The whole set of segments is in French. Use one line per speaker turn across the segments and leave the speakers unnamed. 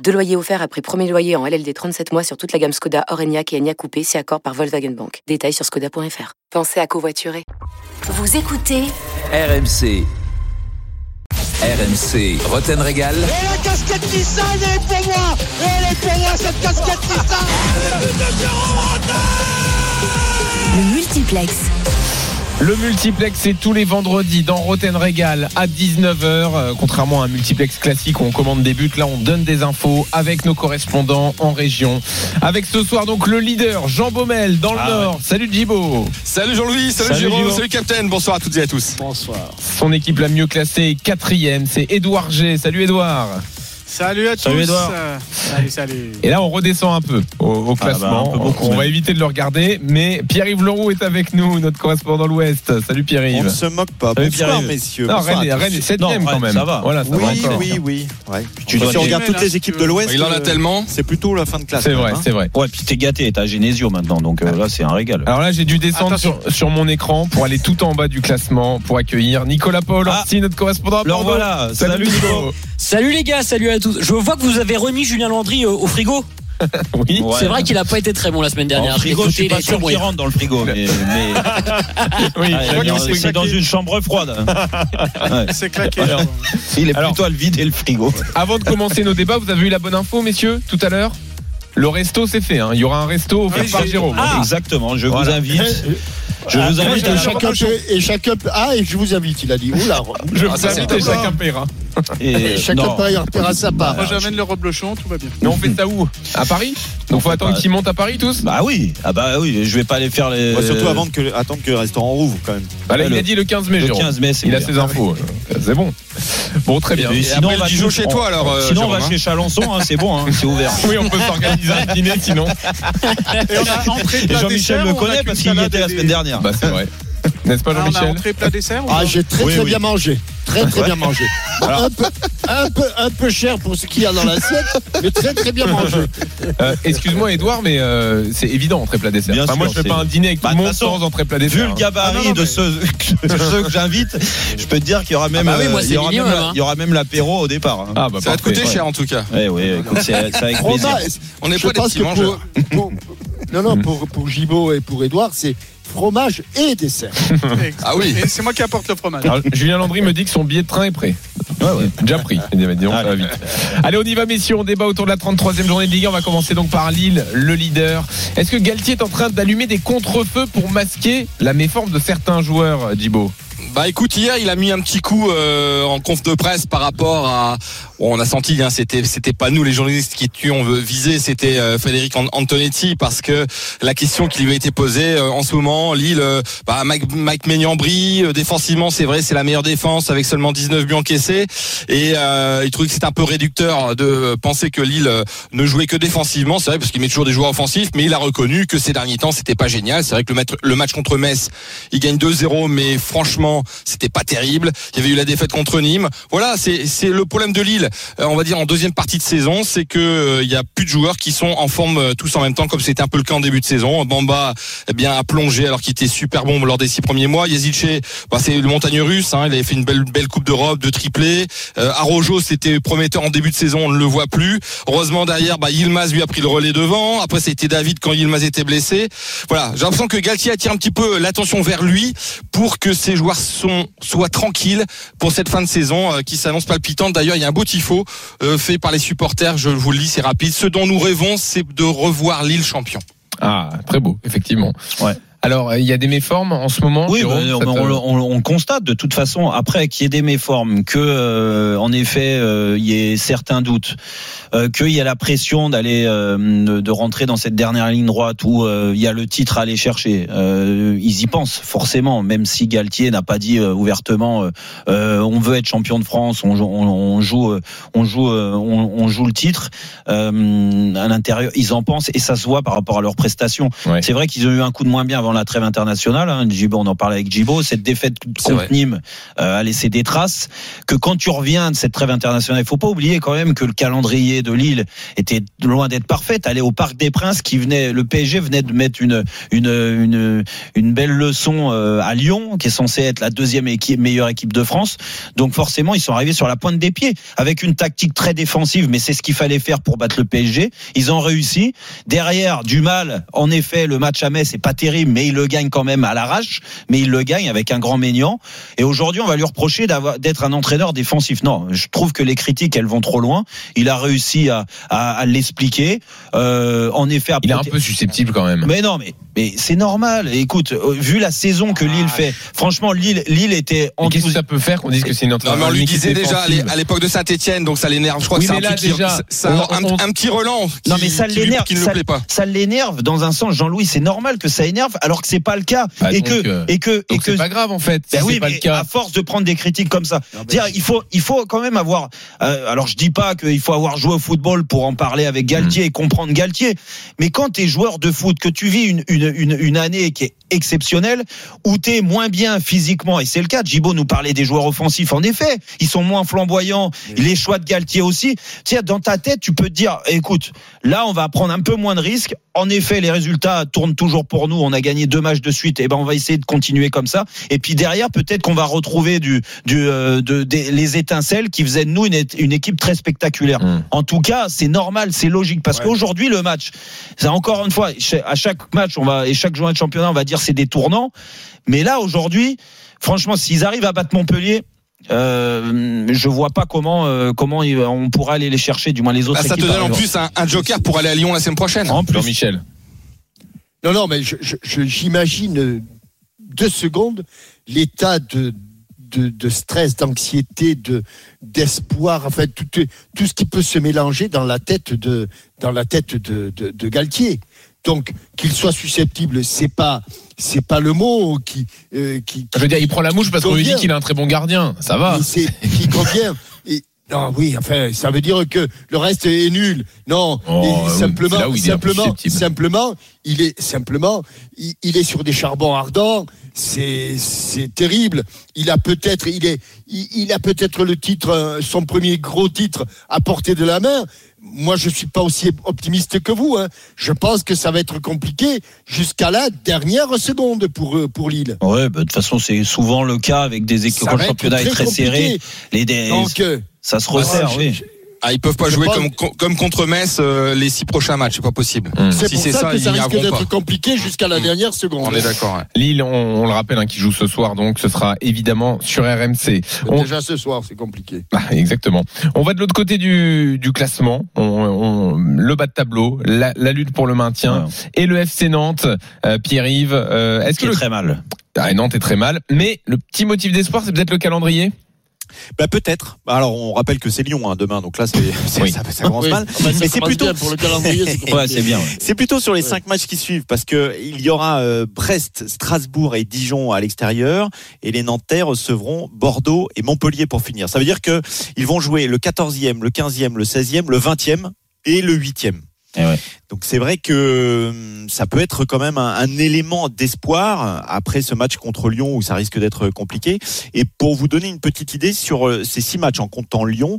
Deux loyers offerts après premier loyer en LLD 37 mois sur toute la gamme Skoda, Orenia et Enya Coupé, si accord par Volkswagen Bank. Détails sur skoda.fr. Pensez à covoiturer.
Vous écoutez
RMC. RMC, Roten Régal.
Et la casquette Nissan, elle est pour moi Elle est pour moi cette casquette Nissan
le multiplex.
Le multiplex, c'est tous les vendredis dans Roten Régal à 19h. Euh, contrairement à un multiplex classique où on commande des buts, là on donne des infos avec nos correspondants en région. Avec ce soir donc le leader Jean Baumel dans le
Ah
Nord. Salut Djibo.
Salut Jean-Louis, salut,
Salut
salut Captain, bonsoir à toutes et à tous.
Bonsoir.
Son équipe la mieux classée est quatrième, c'est Édouard G. Salut Édouard.
Salut à
Salut,
tous. Salut, salut.
Et là, on redescend un peu au, au
Ah bah,
classement.
un peu beaucoup,
on va éviter de le regarder, mais Pierre-Yves Leroux est avec nous, notre correspondant l'Ouest. Salut
On
Pierre-Yves.
ne se moque pas.
Salut,
Bonsoir, messieurs.
Non,
Bonsoir
Rennes, est-. Rennes est quand
Rennes,
même.
ça va.
Voilà, ça va
Oui, oui, oui. Ouais.
tu
si
dois
on regarde toutes
là,
les équipes
tu
de l'Ouest,
Il en a
euh,
tellement.
c'est plutôt la fin de classe.
C'est vrai,
hein.
c'est vrai.
Ouais, puis t'es gâté, t'as Genesio maintenant, donc euh, là c'est un régal.
Alors là, j'ai dû descendre sur, mon écran pour aller tout en bas du classement pour accueillir Nicolas Paul
Ah.
Notre correspondant.
Alors voilà,
Salut. Nico.
Salut les gars, salut à tous. Je vois que vous avez remis Julien Landry au, au frigo.
Oui.
Ouais.
C'est vrai qu'il a pas été très bon la semaine dernière.
En frigo, je suis pas sûr qu'il rentre dans le frigo, mais, mais
Oui,
Ah, dans- c'est dans une chambre froide. Ouais.
C'est claqué.
Alors, il est
Alors-
plutôt à le vider le frigo.
Avant de commencer nos débats, vous avez eu la bonne info, messieurs, tout à l'heure Le resto, c'est fait. hein. Il y aura un resto offert
Oui,
par Jérôme.
Ah, Exactement, je vous invite. Je
Ah,
vous invite à
j'ai-
chaque
chacun
et chacun ah et je vous invite il a dit oula
Je
Ah,
vous invite et chacun paiera.
Et
chacun
non.
paye repère sa part
Moi j'amène le reblochon, tout va bien.
Mais on fait ça où? À Paris? Donc faut attendre
pas-
qu'ils montent à Paris tous?
Bah oui, ah bah oui, je vais pas aller faire les.
Ouais, surtout avant que, attendre que le restaurant rouvre quand même.
Bah là, il
le-
a dit le 15 mai,
le
Jérôme.
15 mai, c'est
Il a ses infos. C'est bon. Bon, très bien.
Et sinon,
après,
on va
Dijon chez toi, alors, euh,
Sinon, on
Jérôme,
va
hein.
chez Chalençon, hein, c'est bon, hein, c'est ouvert.
Oui, on peut s'organiser un dîner sinon.
Et on
Jean-Michel le
on
connaît parce qu'il y était la semaine dernière.
Bah, c'est vrai. N'est-ce pas,
Ah, on a
Jean-Michel
entrée, plat, dessert ou
ah j'ai très
Oui,
très
oui.
bien mangé très très bien mangé un peu un peu un peu cher pour ce qu'il y a dans l'assiette mais très très bien mangé
Euh, Excuse-moi, Edouard, mais euh, c'est évident, entrée plat dessert.
Bien
Enfin, moi, je fais pas un dîner avec
Bah,
tout le
de
monde sans entrée plat
Vu
dessert.
le
hein.
gabarit
Ah, non, non,
de,
mais-
ceux, de ceux que j'invite, je peux te dire qu'il y aura même,
bah oui, moi,
euh, il y aura
le
même,
minimum,
la-
hein.
il y aura même l'apéro au départ. hein.
Ah, bah,
Ça va te coûter cher en tout cas.
Ouais, ouais, écoute, c'est c'est avec plaisir.
fromage
On n'est pas des petits
que
mangeurs.
non non pour pour Gibaud et pour Édouard c'est fromage et dessert
Ah oui.
C'est moi qui apporte le fromage.
Alors, Julien Landry me dit que son billet de train est prêt.
Ouais, ouais.
Déjà pris. Ça va vite. Allez, on y va, messieurs. On débat autour de la 33e journée de Ligue 1. On va commencer donc par Lille, le leader. Est-ce que Galtier est en train d'allumer des contre-feux pour masquer la méforme de certains joueurs, Djibo?
Bah écoute, hier il a mis un petit coup euh, en conf de presse par rapport à. Bon, on a senti, hein, c'était c'était pas nous les journalistes qui tuons visé, c'était euh, Frédéric An- Antonetti parce que la question qui lui a été posée euh, en ce moment, Lille, euh, bah, Mike, Mike brille euh, défensivement, c'est vrai, c'est la meilleure défense avec seulement 19 buts encaissés et euh, il trouvait que c'était un peu réducteur de penser que Lille ne jouait que défensivement, c'est vrai parce qu'il met toujours des joueurs offensifs, mais il a reconnu que ces derniers temps c'était pas génial. C'est vrai que le, le match contre Metz, il gagne 2-0, mais franchement c'était pas terrible. Il y avait eu la défaite contre Nîmes. Voilà, c'est le problème de Lille. euh, on va dire en deuxième partie de saison, c'est que euh, il y a plus de joueurs qui sont en forme euh, tous en même temps, comme c'était un peu le cas en début de saison. Bamba, eh bien, a plongé alors qu'il était super bon lors des six premiers mois. Yazice, bah, c'est le montagne russe. Hein, il avait fait une belle belle coupe d'Europe, de triplé. Euh, Arojo, c'était prometteur en début de saison, on ne le voit plus. Heureusement derrière, bah, Yilmaz lui a pris le relais devant. Après, c'était David quand Yilmaz était blessé. Voilà, j'ai l'impression que Galtier attire un petit peu l'attention vers lui pour que ses joueurs sont, soient tranquilles pour cette fin de saison euh, qui s'annonce palpitante. D'ailleurs, il y a un beau tifo euh, fait par les supporters. Je vous le lis, c'est rapide. Ce dont nous rêvons, c'est de revoir Lille champion.
Ah, très beau, effectivement.
Ouais.
Alors, il y a des méformes en ce moment
Oui, bah,
te-
on, on- on constate de toute façon après qu'il y ait des méformes, que euh, en effet euh, il y ait certains doutes, euh, qu'il y a la pression d'aller euh, de, rentrer dans cette dernière ligne droite où euh, il y a le titre à aller chercher. Euh, ils y pensent forcément, même si Galtier n'a pas dit euh, ouvertement on veut être champion de France, on, joue- on, joue on joue on, joue le titre. Euh, à l'intérieur, ils en pensent et ça se voit par rapport à leurs prestations.
Ouais.
C'est vrai qu'ils ont eu un coup de moins bien avant la trêve internationale. Hein, Djibo, on en parlait avec Djibo. Cette défaite contre. Nîmes euh, a laissé des traces. Que quand tu reviens de cette trêve internationale, il faut pas oublier quand même que le calendrier de Lille était loin d'être parfait. Aller au Parc des Princes, qui venait, le PSG venait de mettre une une une, une belle leçon euh, à Lyon, qui est censée être la deuxième équipe, meilleure équipe de France. Donc forcément, ils sont arrivés sur la pointe des pieds avec une tactique très défensive, mais c'est ce qu'il fallait faire pour battre le PSG. Ils ont réussi. Derrière, du mal. En effet, le match à Metz c'est pas terrible, mais ils le gagnent quand même à l'arrache. Mais ils le gagnent avec un grand Maignan. Et aujourd'hui, on va lui reprocher d'être un entraîneur défensif. Non, je trouve que les critiques elles vont trop loin. Il a réussi à, à, à l'expliquer. Euh, en effet, à
Il est un peu susceptible quand même.
mais non, mais, mais c'est normal. Écoute, euh, vu la saison que Lille fait, franchement, Lille, Lille était
Mais Qu'est-ce que ça peut faire qu'on dise que c'est une
Non,
entraîneur
mais on lui disait déjà à l'époque de Saint-Etienne, donc ça l'énerve. Je crois
Oui,
que c'est
mais
un qui-
déjà,
un,
on- on-
un- un petit relan qui,
Non mais ça l'énerve, ça, ça l'énerve dans un sens, Jean-Louis, c'est normal que ça énerve, alors que c'est pas le cas,
Bah,
et,
donc,
que,
euh,
et que et
Donc
que
c'est pas grave en fait. Si
Ben oui,
c'est pas
mais
le cas.
à force de prendre des critiques comme ça, dire il faut il faut quand même avoir. euh, alors je dis pas qu'il faut avoir joué au football pour en parler avec Galtier et comprendre Galtier, mais quand tu es joueur de foot, que tu vis une une une, une année qui est exceptionnelle, où tu es moins bien physiquement, et c'est le cas. Gibo nous parlait des joueurs offensifs. En effet, ils sont moins flamboyants. Les choix de Galtier aussi. Tu sais, dans ta tête, tu peux te dire, écoute, là on va prendre un peu moins de risques. En effet, les résultats tournent toujours pour nous. On a gagné deux matchs de suite. Et ben on va essayer de continuer comme ça. Et puis derrière, peut-être qu'on va retrouver du, du, euh, de, des- les étincelles qui faisaient de nous une, équipe très spectaculaire.
Mm.
En tout cas, c'est normal, c'est logique parce qu'aujourd'hui le match, c'est encore une fois, à chaque match, on va et chaque journée de championnat, on va dire c'est des tournants. Mais là aujourd'hui, franchement, s'ils arrivent à battre Montpellier. Euh, je vois pas comment euh, comment on pourra aller les chercher, du moins les autres
Bah, ça te donne en plus un, un joker pour aller à Lyon la semaine prochaine.
En plus,
Jean-Michel.
Non, non, mais j'imagine euh, deux secondes l'état de, de, de stress, d'anxiété, de d'espoir, enfin tout, tout ce qui peut se mélanger dans la tête de dans la tête de, de, de Galtier. Donc qu'il soit susceptible, c'est pas c'est pas le mot qui euh, qui,
Je veux dire, il prend la mouche parce qu'on lui dit qu'il a un très bon gardien. Ça va.
Qui convient. Et, non, oui, enfin, ça veut dire que le reste est nul. Non,
Oh, oui,
simplement,
il
simplement, simplement, il est simplement, il, il est sur des charbons ardents. C'est c'est terrible. Il a peut-être, il est, il, il a peut-être le titre, euh, son premier gros titre à portée de la main. Moi, je suis pas aussi optimiste que vous. Hein. Je pense que ça va être compliqué jusqu'à la dernière seconde pour eux, pour Lille.
Ouais, bah, de toute façon, c'est souvent le cas avec des équipes championnat est
très
très serré. Les, des-
Donc, euh,
ça se
ah,
resserre, oui.
je-
Ah, ils peuvent pas jouer comme, comme contre Metz euh, les six prochains matchs, c'est pas possible.
Mm.
C'est
Si
pour
c'est
ça,
ça,
que
ils
ça risque
arriveront
d'être
pas.
compliqué jusqu'à la dernière seconde.
On est d'accord.
Lille, on, on le rappelle, hein, qui joue ce soir, donc ce sera évidemment sur RMC. On-
Déjà ce soir, c'est compliqué.
Ah, exactement. On va de l'autre côté du, du classement. On, on- le bas de tableau, la, la lutte pour le maintien et le FC Nantes. Euh, Pierre-Yves, euh, est-ce que
Qui est
le
très mal.
Ah, Nantes est très mal, mais le petit motif d'espoir, c'est peut-être le calendrier?
Bah peut-être. Alors on rappelle que c'est Lyon hein, demain, donc là c'est, c'est-
Oui.
ça, ça commence
Oui.
mal.
Bah, ça
Mais c'est plutôt
bien pour le calendrier. c'est compliqué.
Ouais, c'est bien. ouais.
C'est plutôt sur les
Ouais.
cinq matchs qui suivent parce que il y aura euh, Brest, Strasbourg et Dijon à l'extérieur et les Nantais recevront Bordeaux et Montpellier pour finir. Ça veut dire que ils vont jouer le 14e, le 15e, le 16e, le 20e et le 8e.
Eh.
Donc c'est vrai que hum, ça peut être quand même un, élément d'espoir après ce match contre Lyon où ça risque d'être compliqué. Et pour vous donner une petite idée sur euh, ces six matchs en comptant Lyon,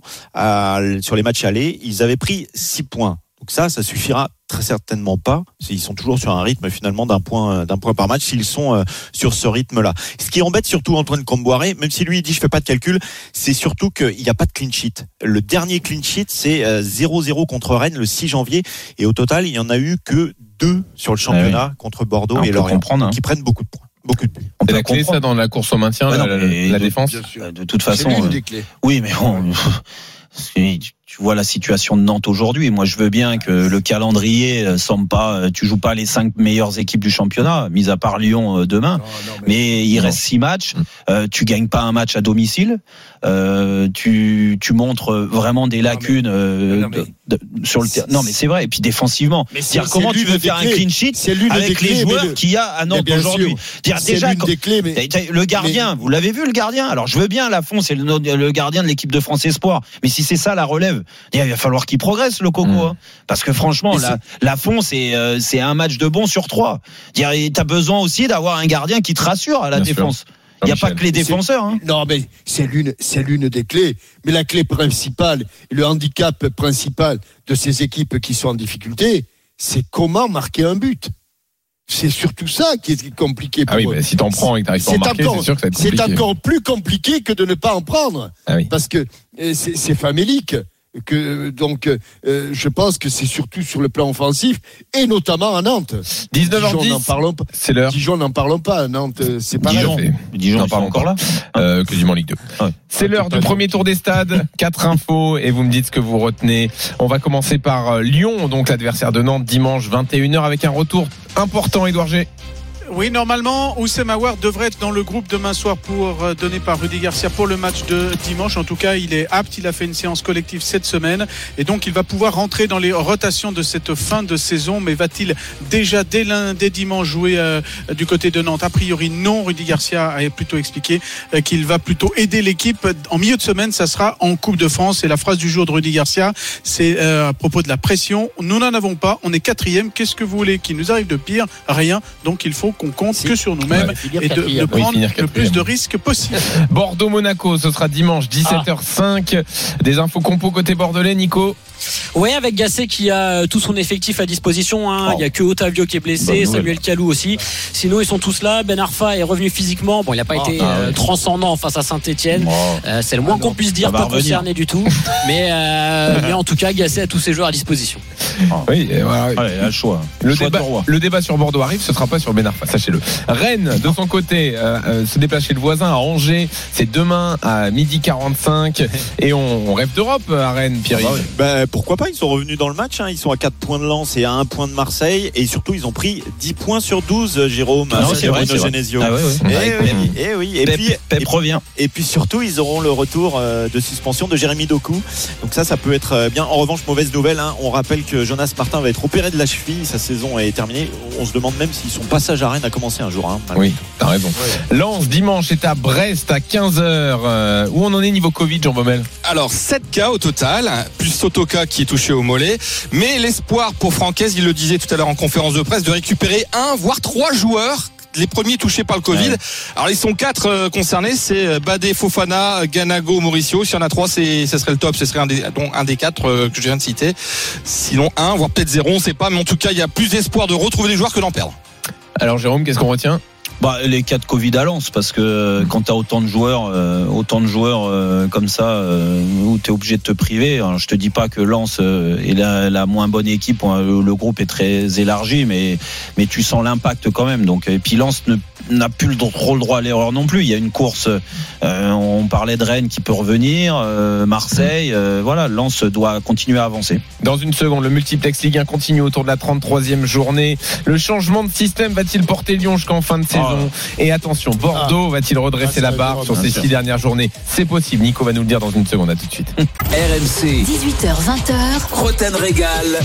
sur les matchs allés, ils avaient pris six points. Donc ça, ça suffira très certainement pas. Ils sont toujours sur un rythme finalement d'un point, d'un point par match s'ils sont euh, sur ce rythme-là. Ce qui embête surtout Antoine Comboiré, même si lui il dit je fais pas de calcul, c'est surtout qu'il n'y a pas de clean sheet. Le dernier clean sheet c'est euh, 0-0 contre Rennes le 6 janvier et au total il y en a eu que deux sur le championnat contre Bordeaux
On
et Lorient,
hein.
qui prennent beaucoup de points, beaucoup de buts.
On
C'est
peut
la clé, ça, dans la course au maintien,
Ouais,
la,
non,
la-
mais
la
de-
défense.
Bien sûr.
Euh, De toute façon, euh,
des clés.
oui, mais bon, tu vois la situation de Nantes aujourd'hui. Moi, je veux bien que le calendrier euh, semble pas. euh, Tu joues pas les cinq meilleures équipes du championnat, mis à part Lyon euh, demain.
Non, non, mais-
Mais il
Non.
reste six matchs.
Mm.
Euh, tu gagnes pas un match à domicile. Euh, tu, tu montres vraiment des lacunes euh,
non, mais-
de- de- sur le terrain. Non, mais c'est vrai. Et puis défensivement, Dire comment tu veux faire un clean sheet avec les joueurs
le-
qu'il y a à Nantes
bien
aujourd'hui. Dire déjà quand-
clés,
Le gardien, vous l'avez vu le gardien? Alors je veux bien Lafont, c'est le, le gardien de l'équipe de France Espoir. Mais si c'est ça la relève. Il va falloir qu'il progresse le Coco,
Mm.
hein. parce que franchement, la, la fond, c'est euh, c'est un match de bon sur trois. Dire, T'as besoin aussi d'avoir un gardien qui te rassure à la
Bien sûr.
défense. Il n'y a pas que les défenseurs. Hein.
Non, mais c'est l'une, c'est l'une des clés. Mais la clé principale, le handicap principal de ces équipes qui sont en difficulté, c'est comment marquer un but. C'est surtout ça qui est compliqué pour
Ah oui,
eux.
mais si t'en prends et que t'arrives pas à marquer, c'est sûr que ça va être
C'est encore plus compliqué que de ne pas en prendre.
Ah oui.
Parce que euh, c'est c'est famélique. Que, donc, euh, je pense que c'est surtout sur le plan offensif, et notamment à Nantes. Dijon, n'en
19h10,
parlons pas.
c'est l'heure.
Dijon, n'en parlons pas. Nantes, euh, c'est pareil.
Dijon. Fait.
Dijon,
N'en parlons
encore
pas.
là.
Euh, quasiment Ligue 2. C'est l'heure du premier tour des stades. Quatre infos et vous me dites ce que vous retenez. On va commencer par euh, Lyon, donc l'adversaire de Nantes dimanche 21h avec un retour important, Edouard G.
Oui, normalement, Oussem Aouar devrait être dans le groupe demain soir pour euh, par Rudy Garcia pour le match de dimanche. En tout cas, il est apte. Il a fait une séance collective cette semaine et donc il va pouvoir rentrer dans les rotations de cette fin de saison. Mais va-t-il déjà dès lundi, dimanche jouer euh, du côté de Nantes? A priori, non. Rudy Garcia a plutôt expliqué euh, qu'il va plutôt aider l'équipe en milieu de semaine. Ça sera en Coupe de France. Et la phrase du jour de Rudy Garcia, c'est euh, à propos de la pression. Nous n'en avons pas. On est quatrième. Qu'est-ce que vous voulez qu'il nous arrive de pire? Rien. Donc il faut qu'on compte que sur nous-mêmes
Ouais,
et de.
Oui,
prendre le plus de risques possible.
Bordeaux-Monaco, ce sera dimanche 17h05. Des infos compo côté bordelais, Nico.
Ouais, avec Gasset qui a tout son effectif à disposition. hein.
Oh.
Il y a que Otavio qui est blessé. Samuel Calou aussi. Sinon, ils sont tous là. Ben Arfa est revenu physiquement. Bon, il n'a pas
Ah,
été
ah
euh,
ouais.
transcendant face à Saint-Etienne.
Oh.
c'est le moins
Ah
qu'on puisse dire, pas concerné du tout. mais, euh, mais en tout cas, Gasset a tous ses joueurs à disposition.
Oui, voilà.
Allez, le choix.
Le
Choix
débat, le sur Bordeaux arrive, ce sera pas sur Ben Arfa, sachez-le. Rennes, de son côté, euh, euh, se déplace chez le voisin à Angers. C'est demain à midi 45 et on, on rêve d'Europe à Rennes, Pierre.
Ah bah oui. Bah, pourquoi pas Ils sont revenus dans le match. hein. Ils sont à 4 points de Lens et à 1 point de Marseille. Et surtout, ils ont pris 10 points sur 12, euh, Jérôme.
Non,
avec
c'est vrai,
Bruno. Genesio.
Ah ouais, ouais.
Eh oui, eh oui. Et
Pep,
puis,
Pep
et-
revient.
Et puis surtout, ils auront le retour euh, de suspension de Jérémy Doku. Donc ça, ça peut être euh, bien. En revanche, mauvaise nouvelle. hein. On rappelle que Jonas Martin va être opéré de la cheville. Sa saison est terminée. On se demande même si son passage à Rennes a commencé un jour. hein.
Oui, t'as raison. Lens, dimanche, est à Brest à 15h. où on en est niveau Covid, Jean Baumel?
Alors 7 cas au total, plus Sotoka qui est touché au mollet. Mais l'espoir pour Francaise, il le disait tout à l'heure en conférence de presse, de récupérer un voire trois joueurs. Les premiers touchés par le Covid.
Ouais.
Alors ils sont quatre euh, concernés, c'est euh, Badé, Fofana, Ganago, Mauricio. S'il y en a trois, c'est ce serait le top, ce serait un des, donc un des quatre euh, que je viens de citer. Sinon un, voire peut-être zéro, on sait pas. Mais en tout cas, il y a plus d'espoir de retrouver des joueurs que d'en perdre.
Alors Jérôme, qu'est-ce qu'on retient?
Bah, les cas de Covid à Lens, parce que euh, quand t'as autant de joueurs, euh, autant de joueurs euh, comme ça, euh, où t'es obligé de te priver. Alors, je te dis pas que Lens est la, moins bonne équipe, hein, le, le groupe est très élargi, mais mais tu sens l'impact quand même. Donc et puis Lens ne n'a plus le, trop le droit à l'erreur non plus. Il y a une course. euh, on parlait de Rennes qui peut revenir, euh, Marseille. euh, voilà, Lens doit continuer à avancer.
Dans une seconde, le multiplex Ligue 1 continue autour de la 33e journée. Le changement de système va-t-il porter Lyon jusqu'en fin de saison? Et attention, Bordeaux va-t-il redresser
Ah,
la barre sur
bien
ces
sûr.
six dernières journées? C'est possible. Nico va nous le dire dans une seconde. À tout de suite.
RMC,
18h, 20h,
Roten Régal.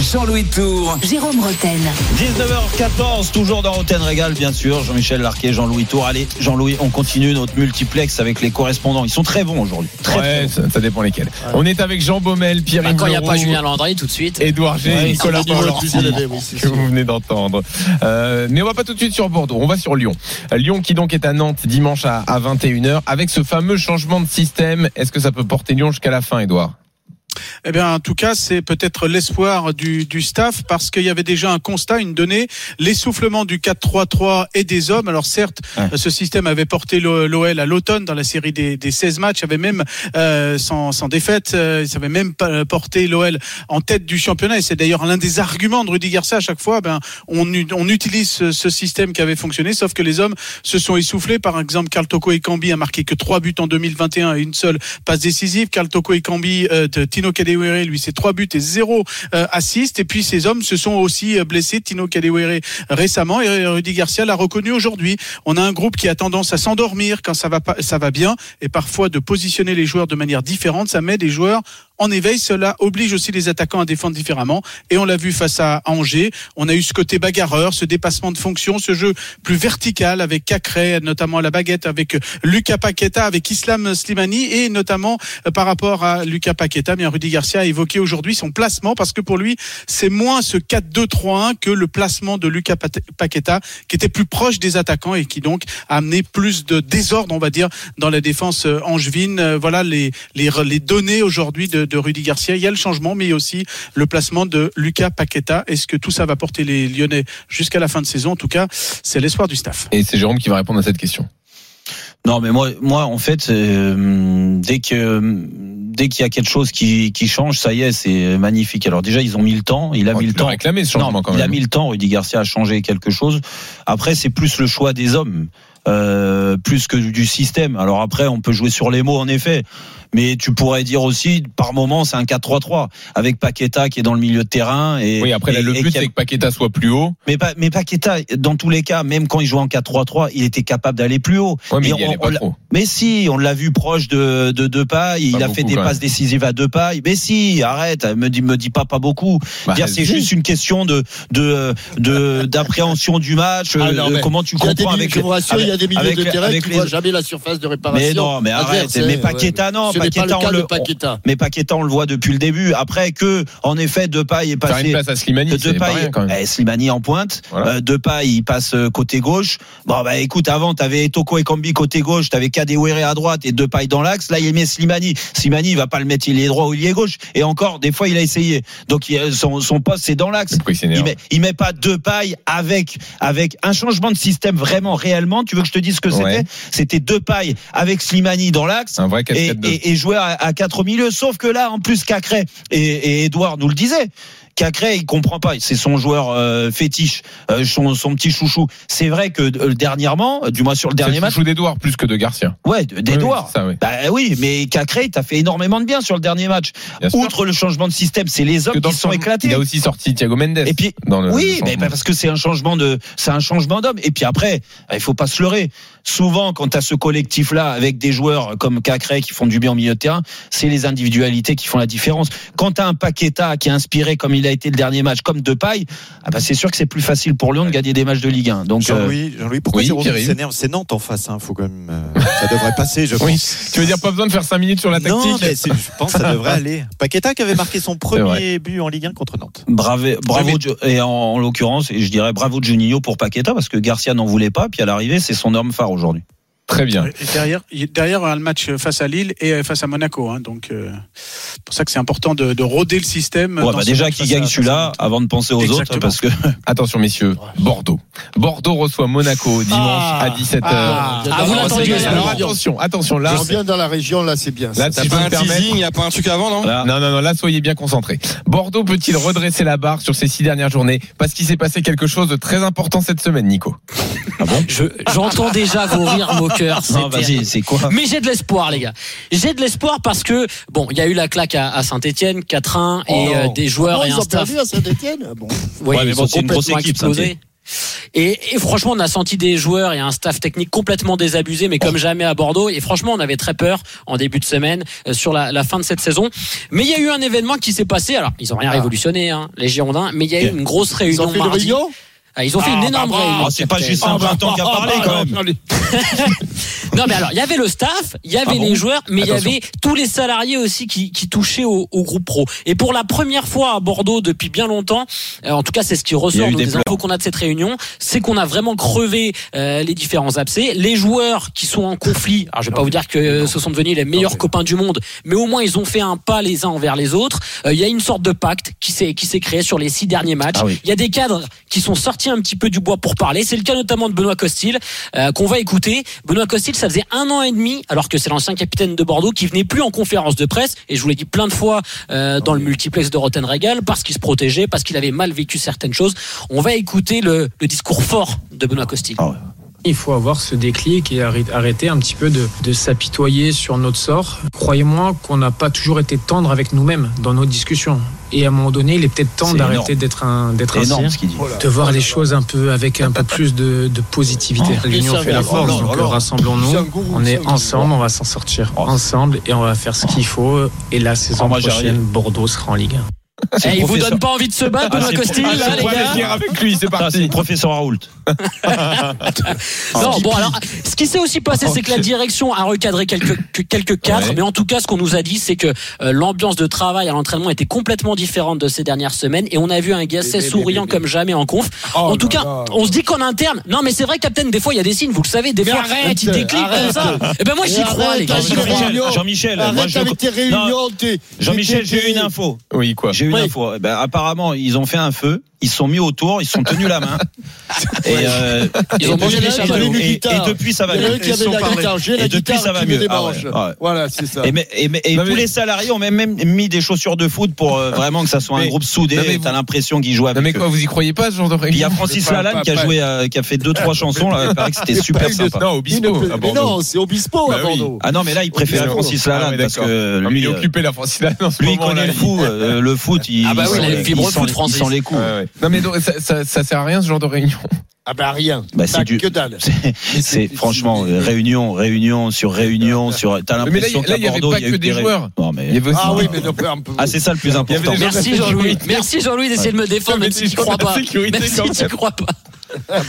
Jean-Louis Tour.
Jérôme Roten.
19h14, toujours dans Roten Régal, bien sûr. Jean-Michel Larquet, Jean-Louis Tour. Allez, Jean-Louis, on continue notre multiplex avec les correspondants. Ils sont très bons aujourd'hui. Très, très
Ouais,
bons.
ça, ça dépend lesquels. On est avec Jean Baumel, Pierre
Bah, quand il n'y a pas Julien Landry, tout de suite.
Édouard G,
Ouais,
Nicolas que vous venez d'entendre. Euh, mais on va pas tout de suite sur Bordeaux, on va sur Lyon. Euh, Lyon qui donc est à Nantes dimanche à, à 21h avec ce fameux changement de système. Est-ce que ça peut porter Lyon jusqu'à la fin, Édouard?
Eh bien, en tout cas, c'est peut-être l'espoir du, du staff parce qu'il y avait déjà un constat, une donnée, l'essoufflement du 4-3-3 et des hommes. Alors certes,
Ouais.
ce système avait porté l'OL à l'automne dans la série des, des 16 matchs, avait même euh, sans, sans défaite, euh, ça avait même porté l'OL en tête du championnat. Et c'est d'ailleurs l'un des arguments de Rudy Garcia à chaque fois. Ben, on, on utilise ce, ce système qui avait fonctionné, sauf que les hommes se sont essoufflés. Par exemple, Carl Toko et Cambi a marqué que trois buts en 2021 et une seule passe décisive. Carl Toko et Cambi, euh, de Tino Kadewere, lui, c'est trois buts et zéro euh, assist. Et puis ces hommes se sont aussi euh, blessés. Tino Kadewere récemment et Rudy Garcia l'a reconnu aujourd'hui. On a un groupe qui a tendance à s'endormir quand ça va pas, ça va bien et parfois de positionner les joueurs de manière différente. Ça met des joueurs en éveil. Cela oblige aussi les attaquants à défendre différemment. Et on l'a vu face à Angers. On a eu ce côté bagarreur, ce dépassement de fonction, ce jeu plus vertical avec Cacré, notamment à la baguette, avec Lucas Paqueta, avec Islam Slimani et notamment euh, par rapport à Lucas Paqueta. Bien, Rudy Garcia a évoqué aujourd'hui son placement parce que pour lui, c'est moins ce 4-2-3-1 que le placement de Lucas Paqueta qui était plus proche des attaquants et qui donc a amené plus de désordre, on va dire, dans la défense euh, angevine. Euh, Voilà les, les, les données aujourd'hui de, de Rudy Garcia. Il y a le changement, mais il y a aussi le placement de Lucas Paqueta. Est-ce que tout ça va porter les Lyonnais jusqu'à la fin de saison? En tout cas, c'est l'espoir du staff.
Et c'est Jérôme qui va répondre à cette question.
Non, mais moi, moi, en fait, euh, dès que dès qu'il y a quelque chose qui, qui change, ça y est, c'est magnifique. Alors déjà, ils ont mis le temps. Il a
Oh,
mis le temps.
réclamé, ce changement,
Non,
quand
il a
même.
mis le temps. Rudy Garcia a changé quelque chose. Après, c'est plus le choix des hommes, euh, plus que du système. Alors après, on peut jouer sur les mots, en effet. Mais tu pourrais dire aussi, par moment, c'est un 4-3-3 avec Paqueta qui est dans le milieu de terrain. Et,
Oui, après, là,
et-
le but,
a-
c'est que Paqueta soit plus haut.
mais, mais Paqueta, dans tous les cas, même quand il jouait en 4-3-3, il était capable d'aller plus haut.
Ouais, mais
Et
il
on-
pas
on l'a-
trop.
mais si, on l'a vu proche de de Depay, il
Pas
a fait des passes décisives à Depay. Mais si, arrête, me dis me dis pas pas beaucoup.
Bah,
c'est juste une question de de de d'appréhension du match.
Ah,
euh,
non,
comment tu comprends avec
je vous rassure, il y a des milieux
avec-
de terrain
avec
qui
les-
voient jamais la surface de réparation.
mais non, mais arrête.
adverse,
Mais
hein,
Paqueta,
ouais.
non.
Ce n'est pas
Paqueta,
le cas
on
de
le,
Paqueta.
mais Paqueta, on le voit depuis le début. Après que, en effet, Depay est
Faire une
passé.
place à Slimani, c'est pas rien, quand même.
eh, Slimani en pointe,
Voilà.
euh, Depay il passe euh, côté gauche. Bon bah écoute, avant t'avais Toko et Kambi côté gauche, t'avais Kadewere à droite et Depay dans l'axe. Là il met Slimani. Slimani il va pas le mettre, il est droit ou il est gauche. Et encore des fois il a essayé. Donc il- son, son poste c'est dans l'axe.
Pourquoi il s'énerve
Il met, il met pas Depay avec avec un changement de système vraiment réellement. Tu veux que je te dise ce que
Ouais.
c'était C'était Depay avec Slimani dans l'axe
Un vrai
et,
4-4-2.
et, et jouer à, à quatre au milieu. Sauf que là, en plus, Cacré et, et Edouard nous le disaient. Cacré, il comprend pas. C'est son joueur euh, fétiche, euh, son, son petit chouchou. C'est vrai que euh, dernièrement, du moins sur le dernier
C'est
match,
joue d'Edouard plus que de Garcia.
ouais, d'Edouard.
Oui.
Bah oui, mais Cacré, t'as fait énormément de bien sur le dernier match. Outre le changement de système, c'est les hommes qui
le
se sont éclatés.
Il a aussi sorti Thiago Mendes.
Et puis,
dans le,
oui,
le
mais parce que c'est un changement de, c'est un changement d'homme. Et puis après, il faut pas se leurrer. Souvent, quand tu as ce collectif-là avec des joueurs comme Cacré qui font du bien au milieu de terrain, c'est les individualités qui font la différence. Quand tu as un Paqueta qui est inspiré comme il a été le dernier match, comme Depay, ah bah c'est sûr que c'est plus facile pour Lyon de gagner des matchs de Ligue 1. Donc, euh,
Jean-Louis, Jean-Louis, pourquoi
oui,
s'énerve C'est Nantes en face, hein, faut quand même. euh, ça devrait passer, je pense.
Oui. Tu veux dire pas besoin de faire 5 minutes sur la tactique
Non, mais je pense que ça devrait aller. Paqueta qui avait marqué son premier but en Ligue 1 contre Nantes.
bravo, bravo, et en, en l'occurrence, et je dirais bravo Juninho pour Paqueta parce que Garcia n'en voulait pas, puis à l'arrivée, c'est son homme phare aujourd'hui.
Très bien.
Et derrière, il- derrière, on a le match face à Lille et face à Monaco. hein. donc, euh, c'est pour ça que c'est important de, de rôder le système.
Ouais, bah déjà
à-
gagne celui-là avant de penser aux autres, parce que
Attention messieurs, Bordeaux. Bordeaux reçoit Monaco dimanche
Ah.
à 17h.
Ah,
Ah, vous là.
attention, attention là.
Bien dans la région, là, c'est bien.
Là,
ça.
pas
peux
un
me permettre.
teasing, y a pas un truc avant, non.
Non, non, non, là, soyez bien concentrés. Bordeaux peut-il redresser la barre sur ces six dernières journées? Parce qu'il s'est passé quelque chose de très important cette semaine, Nico.
Je- J'entends déjà vos rires moqueurs. c'est
non, vas-y, c'est quoi
Mais j'ai de l'espoir, les gars. J'ai de l'espoir parce que, bon, il y a eu la claque à, Saint-Etienne, 4-1, et
Oh.
euh, des joueurs
Ah bon,
et
ils
un
ont
staff.
perdu à Saint-Etienne bon.
Oui,
Ouais, mais
ils
bon,
ont
c'est une grosse équipe.
Et, et franchement, on a senti des joueurs et un staff technique complètement désabusé, mais comme jamais à Bordeaux. Et franchement, on avait très peur en début de semaine euh, sur la, la fin de cette saison. Mais il y a eu un événement qui s'est passé. Alors, ils ont rien révolutionné, hein, les Girondins, mais il y a eu une grosse
Ils
réunion
ont fait une
mardi. Ah, ils ont fait une énorme réunion.
Ah, c'est pas juste un printemps qui a parlé quand même.
Non, mais alors, il y avait le staff, il y avait
Ah bon
les joueurs, mais il y avait tous les salariés aussi qui, qui touchaient au, au groupe pro. Et pour la première fois à Bordeaux depuis bien longtemps, euh, en tout cas, c'est ce qui ressort
des pleurs.
infos qu'on a de cette réunion, c'est qu'on a vraiment crevé euh, les différents abcès. Les joueurs qui sont en conflit, alors je vais pas vous dire que ce sont devenus les meilleurs copains du monde, mais au moins ils ont fait un pas les uns envers les autres. Euh, Il y a une sorte de pacte qui s'est qui s'est créé sur les six derniers matchs.
Ah oui.
Il y a des cadres qui sont sortis un petit peu du bois pour parler. C'est le cas notamment de Benoît Costil, euh, qu'on va écouter. Benoît Costil, ça faisait un an et demi, alors que c'est l'ancien capitaine de Bordeaux, qui venait plus en conférence de presse. Et je vous l'ai dit plein de fois euh, dans le multiplex de Rotten Régal, parce qu'il se protégeait, parce qu'il avait mal vécu certaines choses. On va écouter le, le discours fort de Benoît Costil.
Il faut avoir ce déclic et arrêt- arrêter un petit peu de, de s'apitoyer sur notre sort. Croyez-moi qu'on n'a pas toujours été tendre avec nous-mêmes dans nos discussions. Et à un moment donné, il est peut-être temps d'arrêter d'être un, d'être
C'est
un
énorme
cire,
ce qu'il dit.
de voir les choses un peu avec un peu plus de, de positivité.
Oh,
L'union fait la force, donc rassemblons-nous. On est ensemble, on va s'en sortir ensemble et on va faire ce qu'il faut. Et la saison
Oh, j'ai
prochaine. Bordeaux sera en Ligue 1.
Eh, il vous donne pas envie de se battre,
Ah,
Benoît
c'est-
Costil,
ah,
là,
c'est
les
va
gars
avec lui, c'est
c'est
parti.
le professeur Raoult.
Non, bon, alors, ce qui s'est aussi passé, c'est que la direction a recadré quelques, que- quelques cadres,
Ouais.
mais en tout cas, ce qu'on nous a dit, c'est que euh, l'ambiance de travail à l'entraînement était complètement différente de ces dernières semaines, et on a vu un Gasset souriant comme jamais en conf.
Oh
en tout cas,
là.
on se dit qu'en interne, non, mais c'est vrai, Captain, des fois, il y a des signes, vous le savez, des
Mais
fois,
arrête,
il déclic comme ça. Et ben, moi, j'y crois, les gars.
Jean-Michel, Jean-Michel,
tes-
j'ai une info.
Oui, quoi
Une info. Eh ben, apparemment, ils ont fait un feu. Ils sont mis autour. Ils se sont tenus la main. et, euh,
Ils
et
ont mangé
depuis-
des chamallows.
et, et depuis, ça va mieux.
la
Et depuis, ça va mieux. Ah ouais,
démange.
ouais.
Voilà, c'est ça.
Et, mais- et mais- et
Non,
tous
mais-
les salariés ont même, même mis des chaussures de foot pour euh, vraiment que ça soit un groupe soudé. T'as
vous-
l'impression qu'ils jouent
Non
avec
mais
eux.
quoi, vous y croyez pas ce genre de
Puis il y a
réunion
Francis Lalanne qui a joué, euh, qui a fait deux trois chansons. Là, il paraît que c'était super sympa.
Non, au
Il
Bispo,
ne peut-
à
mais non, c'est Obispo à
Bah.
Bordeaux.
Ah non, mais là, il préférait
Bispo.
Francis
Ah,
Lalanne parce que lui,
il est
euh,
occupé la France en ce
lui, il connaît le foot. euh, le foot, il,
Ah bah Francis.
sent les coups.
Non mais donc, ça, ça, ça sert à rien ce genre de réunion.
Ah bah rien.
Bah, c'est
Bah,
du-
que dalle.
C'est- franchement euh, réunion, réunion sur réunion sur. T'as
Mais là,
l'impression qu'à
il y avait
Bordeaux,
pas
il y a
que
eu
des
ré-
joueurs.
Non, mais-
Il y avait aussi-
Ah oui, mais non, un peu.
Ah, c'est ça le plus important.
des-
Merci Jean-Louis. Merci Jean-Louis d'essayer de me défendre,
Mais
même si tu crois pas. Même si tu crois pas.
Ah,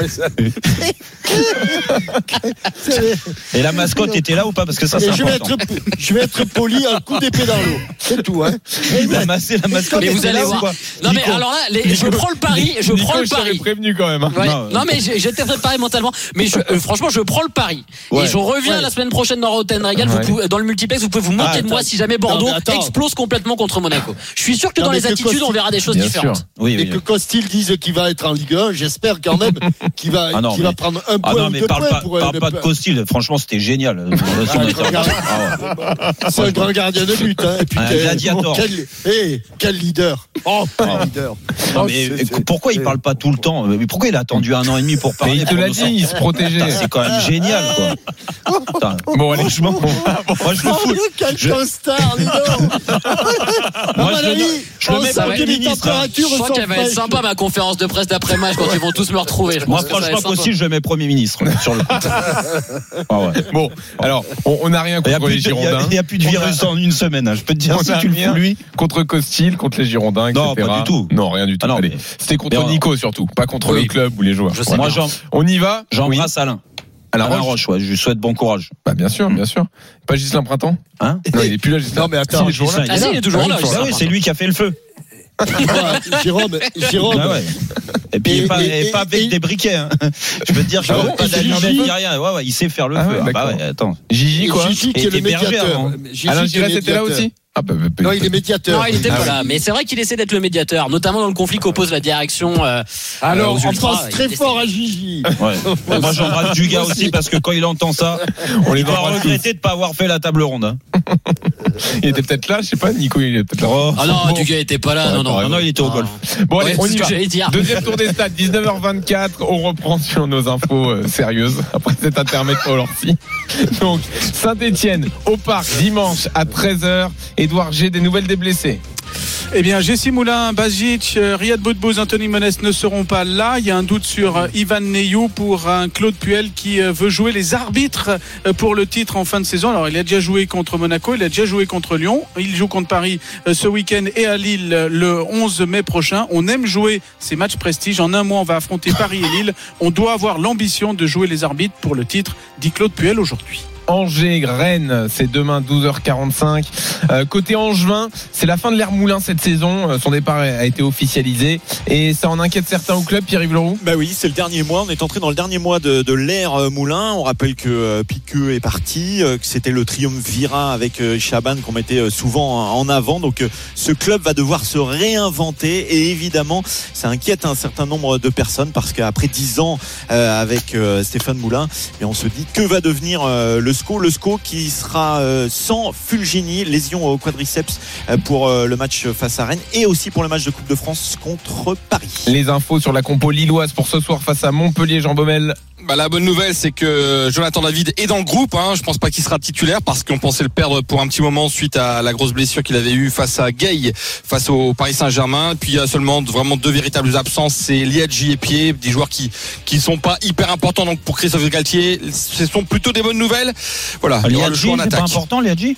Et la mascotte était là ou pas Parce que ça, c'est
je vais
important.
être, je vais être poli, un coup d'épée dans l'eau. C'est tout, hein.
La, masse- la mascotte
Mais vous
était
allez
là ou
voir.
quoi
Non mais
Nico.
alors là, les- je prends le pari, je
Nico,
prends le
je t'avais
pari.
prévenu quand même. hein.
Ouais.
Non,
Non, mais j'ai- j'étais préparé mentalement. Mais je- euh, franchement, je prends le pari.
Ouais.
Et je reviens
Ouais.
la semaine prochaine dans Rotten Regal. Vous
Ouais.
pouvez- dans le multiplex, vous pouvez vous moquer
Ah,
de moi si jamais Bordeaux
Non, mais attends.
explose complètement contre Monaco. Je suis sûr que
Non,
dans
mais
les
que
attitudes,
Costi-
on verra des choses
Bien
différentes.
sûr.
Oui,
Et
oui.
que Costil dise qu'il va être en Ligue 1, j'espère quand même qu'il va,
Ah non,
qu'il
mais-
va prendre un
Ah
point
non,
ou
mais parle
points
pas,
pour
parle
ne
pas de Costil. Franchement, c'était génial.
Ah.
Ah.
C'est un grand gardien de but. Hein. Et puis,
Un
quel-
gladiator.
Quel, eh, quel leader. Oh, quel leader.
Non,
Oh,
mais
c'est- c'est-
pourquoi il parle pas tout le temps Mais pourquoi il a attendu un an et demi pour
Mais
parler
il te l'a dit, il se protégeait.
C'est quand même génial, quoi.
Bon, allez,
Franchement, moi je le
Oh,
fous.
quel
Je-
costard, dis donc.
Moi, je le- je mets pas ministre, hein.
Je crois qu'elle va être sympa ma conférence de presse d'après-match quand ils vont tous me retrouver. Je
Moi,
que
franchement. Costil, je mets Premier ministre sur le coup. Ah ouais.
Bon, alors, on n'a rien
Il n'y a,
contre les Girondins.
il y a plus de virus en une semaine. hein. Je peux te dire,
On
si
a
tu le fous lui.
contre Costil, contre les Girondins, etc.
Non, pas du tout.
Non, rien du tout.
Ah
c'était contre
Mais
Nico surtout, pas contre
Oui.
le club ou les joueurs.
Je sais
Moi,
On y va
j'embrasse Alain.
Alain
Alain
Roche.
Roche, ouais, je lui souhaite bon courage.
Bah, bien sûr, bien sûr. Pas Gislain Printemps
Hein
Non, il est plus là, Gislain.
Non, mais attends,
Si, il est toujours là.
Ah si, il est toujours là.
Ah oui,
Gislain
Ah oui, c'est lui qui a fait le feu.
Jérôme, Jérôme,
Ah ouais. Et puis
Et-
pas,
et-
et pas avec
et-
des briquets. Hein. Je peux te dire, je
Ah
veux
bon
pas
Gigi
rien. Ouais, ouais, il sait faire le
Ah
feu.
ouais,
Ah bah ouais, attends.
Gigi, quoi
Gigi qui
Et
est le
était berger
médiateur.
avant.
Gigi
Alain Giresse était là aussi Ah, bah, bah,
Non, il est médiateur.
Non, il était
Ah
pas
oui.
là. Mais c'est vrai qu'il essaie d'être le médiateur, notamment dans le conflit qu'oppose la direction. euh,
Alors,
aux
on
ultras.
pense très fort à Gigi.
Ouais. Moi, j'embrasse Dugas aussi parce que quand il entend ça,
On les
il va regretter de ne pas avoir fait la table ronde. hein.
Il était peut-être là, je sais pas, Nico, il est peut-être là.
Oh.
Ah non,
Bon.
du gars était pas là.
Ouais,
Non, non.
Non, non, il était au golf.
Bon, allez,
Ouais,
on y va. Deuxième tour des stades, 19h24. On reprend sur nos infos euh, sérieuses après cet intermède Orsi. Donc, Saint-Etienne au parc dimanche à 13h. Edouard G, des nouvelles des blessés.
Eh bien, Jessie Moulin, Bazic, euh, Riyad Boudbouz, Anthony Monès ne seront pas là. Il y a un doute sur euh, Ivan Neyou pour Claude Puel qui euh, veut jouer les arbitres pour le titre en fin de saison. Alors, il a déjà joué contre Monaco, il a déjà joué contre Lyon. Il joue contre Paris ce week-end et à Lille le 11 mai prochain. On aime jouer ces matchs prestige. En un mois, on va affronter Paris et Lille. On doit avoir l'ambition de jouer les arbitres pour le titre, dit Claude Puel aujourd'hui.
Angers, Rennes, c'est demain 12h45. Euh, côté Angevin, c'est la fin de l'ère Moulin cette saison. Euh, son départ a été officialisé et ça en inquiète certains au club, Pierre-Yves Leroux?
Bah oui, c'est le dernier mois. On est entré dans le dernier mois de, l'ère euh, Moulin. On rappelle que Piqueux est parti, que c'était le triumvirat avec Chaban qu'on mettait souvent en avant. Donc ce club va devoir se réinventer et évidemment, ça inquiète un certain nombre de personnes parce qu'après 10 ans avec Stéphane Moulin, et on se dit que va devenir le Le SCO qui sera euh, sans Fulgini, lésion au quadriceps euh, pour euh, le match face à Rennes et aussi pour le match de Coupe de France contre Paris.
Les infos sur la compo lilloise pour ce soir face à Montpellier, Jean Baumel.
Bah, la bonne nouvelle, c'est que Jonathan David est dans le groupe. Hein. Je pense pas qu'il sera titulaire parce qu'on pensait le perdre pour un petit moment suite à la grosse blessure qu'il avait eue face à Gay, face au Paris Saint-Germain. Puis il y a seulement vraiment deux véritables absences, c'est Liadji et Pied, des joueurs qui qui sont pas hyper importants. Donc pour Christophe Galtier, ce sont plutôt des bonnes nouvelles. Voilà, il y aura le
Liadji,
en
pas important, Liadji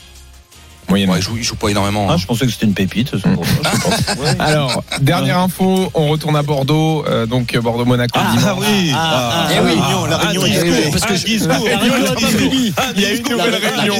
Ouais, il, joue, il joue pas énormément.
Ah,
hein.
je pensais que c'était une pépite. pour ça, je.
Alors, dernière info, on retourne à Bordeaux, euh, donc Bordeaux-Monaco
Ah, ah oui. Ah,
Eh
ah,
oui.
ah,
la réunion
ah,
est
discours,
finie.
parce que je discours.
La réunion est pas finie.
Il y a une nouvelle réunion.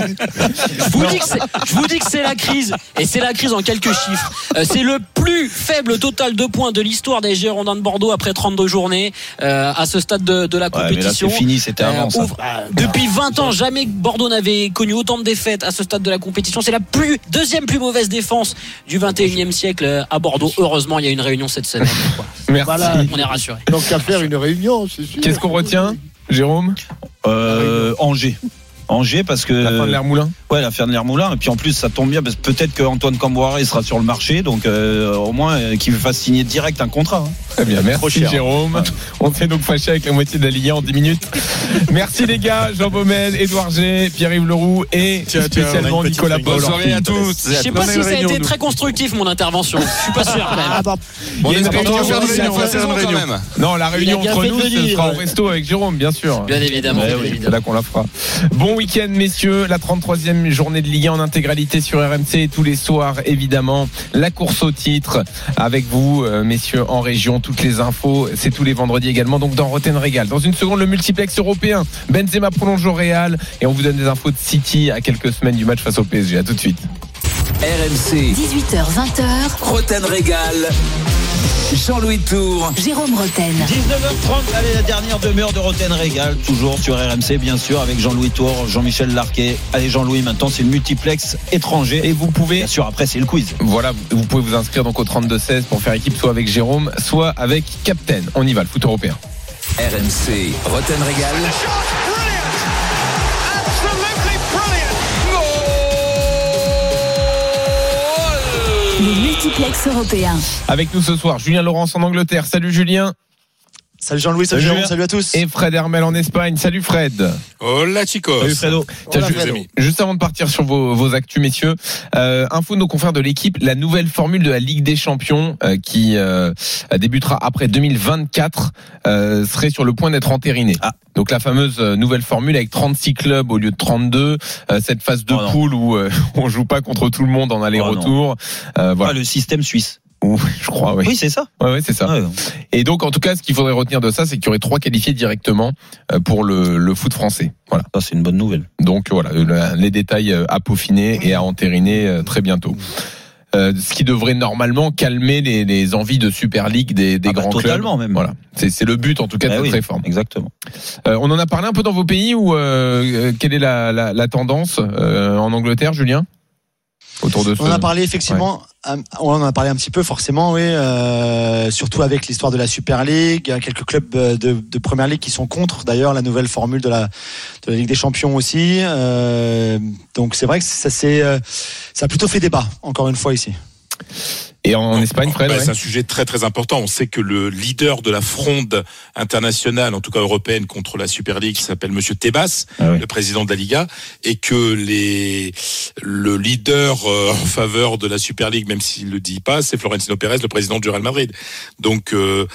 Je vous, dis que c'est- je vous dis que c'est la crise. Et c'est la crise en quelques chiffres. Euh, c'est le plus faible total de points de l'histoire des Girondins de Bordeaux après 32 journées euh, à ce stade de, de la
Ouais,
compétition.
c'est fini, c'était avant, ça.
ouvre- depuis 20 ans, jamais Bordeaux n'avait connu autant de défaites à ce stade de la compétition. C'est la plus, deuxième plus mauvaise défense du 21e siècle euh, à Bordeaux. Heureusement, il y a une réunion cette semaine. quoi.
Merci.
Voilà.
On est rassurés.
Donc à faire une réunion, c'est sûr.
Qu'est-ce qu'on retient, Jérôme?
Euh, Angers. Angers parce que
La fin de l'ère Moulin
ouais la fin de l'ère Moulin et puis en plus ça tombe bien parce que peut-être qu'Antoine Camboire sera sur le marché donc euh, au moins euh, qu'il fasse signer direct un contrat. hein.
Très bien,
Trop
merci
cher.
Jérôme. On s'est donc fâché avec la moitié de la Ligue 1 en 10 minutes. Merci les gars, Jean Baumel, Édouard G, Pierre-Yves Leroux et
Tiens, tiens,
spécialement Nicolas. Paul.
Bonne soirée à tous.
Je sais pas si ça a été très constructif mon intervention. Je suis pas sûr quand même.
Ah,
Bon,
Il y a une
on espère
réunion,
qu'on va faire
on
quand même.
Non, la réunion
bien
entre nous, ce sera au resto avec Jérôme, bien sûr.
Bien évidemment.
Ouais,
bien
oui.
C'est
évidemment.
là qu'on la fera. Bon week-end, messieurs. La 33e journée de Ligue 1 en intégralité sur RMC tous les soirs, évidemment. La course au titre avec vous, euh, messieurs, en région. Toutes les infos, c'est tous les vendredis également. Donc dans Roten Régal. Dans une seconde, le multiplex européen. Benzema prolonge au Real et on vous donne des infos de City à quelques semaines du match face au PSG. À tout de suite.
RMC,
18h20h,
Roten Régal. Jean-Louis Tour.
Jérôme Roten.
19h30, allez, la dernière demi-heure de Roten Régal, toujours sur RMC, bien sûr, avec Jean-Louis Tour, Jean-Michel Larquet. Allez, Jean-Louis, maintenant, c'est le multiplex étranger.
Et vous pouvez
Bien sûr, après, c'est le quiz.
Voilà, vous- vous pouvez vous inscrire donc au 32-16 pour faire équipe soit avec Jérôme, soit avec Captain. On y va, le foot européen.
RMC, Roten Régal.
Le multiplex européen.
Avec nous ce soir, Julien Laurence en Angleterre. Salut Julien.
Salut Jean-Louis, salut,
Salut
salut à tous.
Et Fred Hermel en Espagne. Salut Fred.
Hola chicos.
Salut, Fredo.
Hola,
juste avant de partir sur vos, vos actus, messieurs, euh, info de nos confrères de l'équipe, la nouvelle formule de la Ligue des Champions euh, qui euh, débutera après 2024 euh, serait sur le point d'être entérinée.
Ah.
Donc la fameuse euh, nouvelle formule avec 36 clubs au lieu de 32, euh, cette phase de
Oh
poule où euh, on joue pas contre tout le monde en aller-retour. Euh,
Ah,
voilà,
le système suisse.
Je crois, oui.
Oui, c'est ça.
Ouais, ouais, c'est ça.
Ouais.
Et donc, en tout cas, ce qu'il faudrait retenir de ça, c'est qu'il y aurait trois qualifiés directement euh, pour le, le foot français. Voilà.
Ça, c'est une bonne nouvelle.
Donc voilà, le- les détails euh, à peaufiner et à entériner euh, très bientôt. Euh, ce qui devrait normalement calmer les, les envies de Super League des, des
Ah bah,
grands
totalement,
clubs.
même.
Voilà, c'est le but en tout cas de
Bah
cette
oui,
réforme.
Exactement.
Euh, on en a parlé un peu dans vos pays ou euh, quelle est la, la, la tendance euh, en Angleterre, Julien? Autour de
On en a parlé effectivement, on en a parlé un petit peu forcément, oui, euh, surtout avec l'histoire de la Super League. Il y a quelques clubs euh, de, de Première Ligue qui sont contre d'ailleurs la nouvelle formule de la, de la Ligue des Champions aussi. Euh, donc c'est vrai que ça, c'est, ça a plutôt fait débat, encore une fois ici.
Et en, en Espagne, Fred
Bah,
ouais.
C'est un sujet très très important. On sait que le leader de la fronde internationale, en tout cas européenne, contre la Super League, s'appelle Monsieur Tebas,
Ah oui.
le président de la Liga, et que les le leader euh, en faveur de la Super League, même s'il le dit pas, c'est Florentino Pérez, le président du Real Madrid. Donc euh,